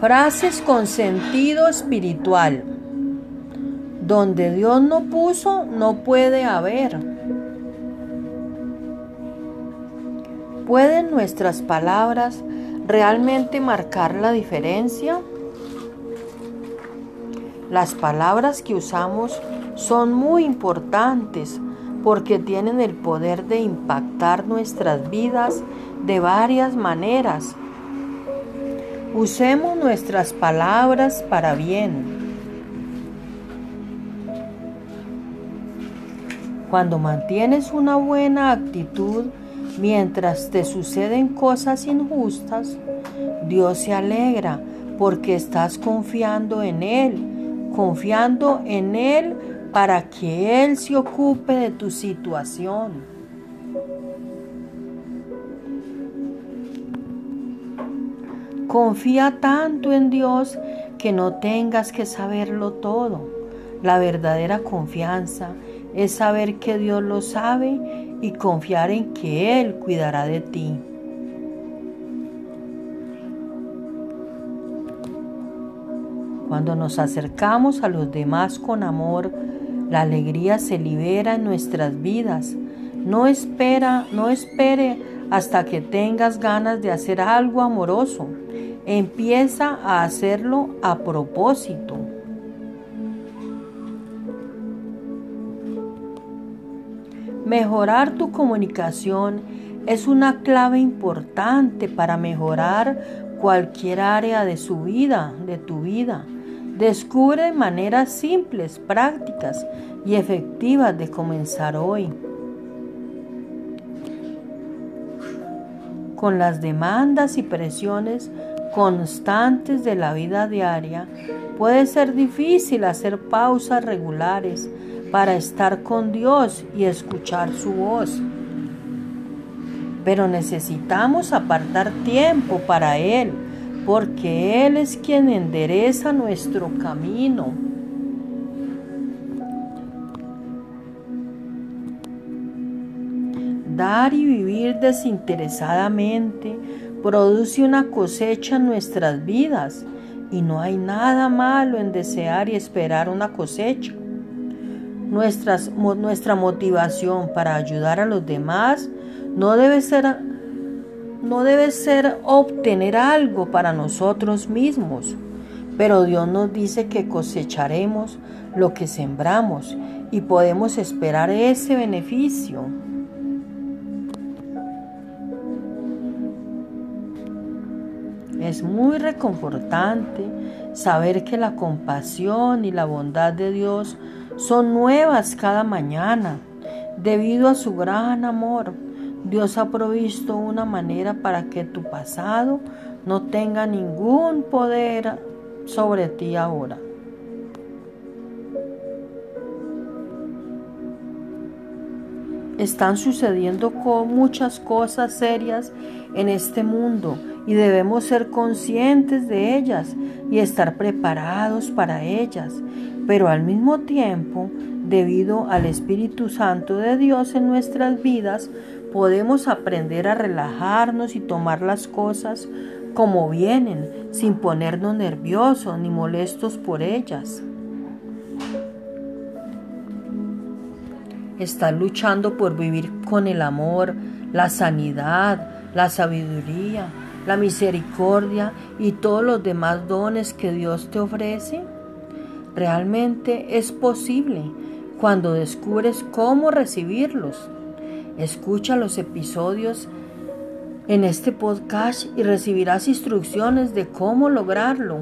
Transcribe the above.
Frases con sentido espiritual. Donde Dios no puso, no puede haber. ¿Pueden nuestras palabras realmente marcar la diferencia? Las palabras que usamos son muy importantes porque tienen el poder de impactar nuestras vidas de varias maneras. Usemos nuestras palabras para bien. Cuando mantienes una buena actitud mientras te suceden cosas injustas, Dios se alegra porque estás confiando en Él, confiando en Él para que Él se ocupe de tu situación. Confía tanto en Dios que no tengas que saberlo todo. La verdadera confianza es saber que Dios lo sabe y confiar en que Él cuidará de ti. Cuando nos acercamos a los demás con amor, la alegría se libera en nuestras vidas. No espera, no espere hasta que tengas ganas de hacer algo amoroso. Empieza a hacerlo a propósito. Mejorar tu comunicación es una clave importante para mejorar cualquier área de su vida, de tu vida. Descubre maneras simples, prácticas y efectivas de comenzar hoy. Con las demandas y presiones constantes de la vida diaria, puede ser difícil hacer pausas regulares para estar con Dios y escuchar su voz. Pero necesitamos apartar tiempo para Él porque Él es quien endereza nuestro camino. Dar y vivir desinteresadamente produce una cosecha en nuestras vidas y no hay nada malo en desear y esperar una cosecha. nuestra motivación para ayudar a los demás no debe ser no debe ser obtener algo para nosotros mismos, pero Dios nos dice que cosecharemos lo que sembramos y podemos esperar ese beneficio. Es muy reconfortante saber que la compasión y la bondad de Dios son nuevas cada mañana debido a su gran amor Dios ha provisto una manera para que tu pasado no tenga ningún poder sobre ti ahora. Están sucediendo muchas cosas serias en este mundo y debemos ser conscientes de ellas y estar preparados para ellas. Pero al mismo tiempo, debido al Espíritu Santo de Dios en nuestras vidas, podemos aprender a relajarnos y tomar las cosas como vienen, sin ponernos nerviosos ni molestos por ellas. Estás luchando por vivir con el amor, la sanidad, la sabiduría, la misericordia y todos los demás dones que Dios te ofrece. Realmente es posible cuando descubres cómo recibirlos Escucha los episodios en este podcast y recibirás instrucciones de cómo lograrlo.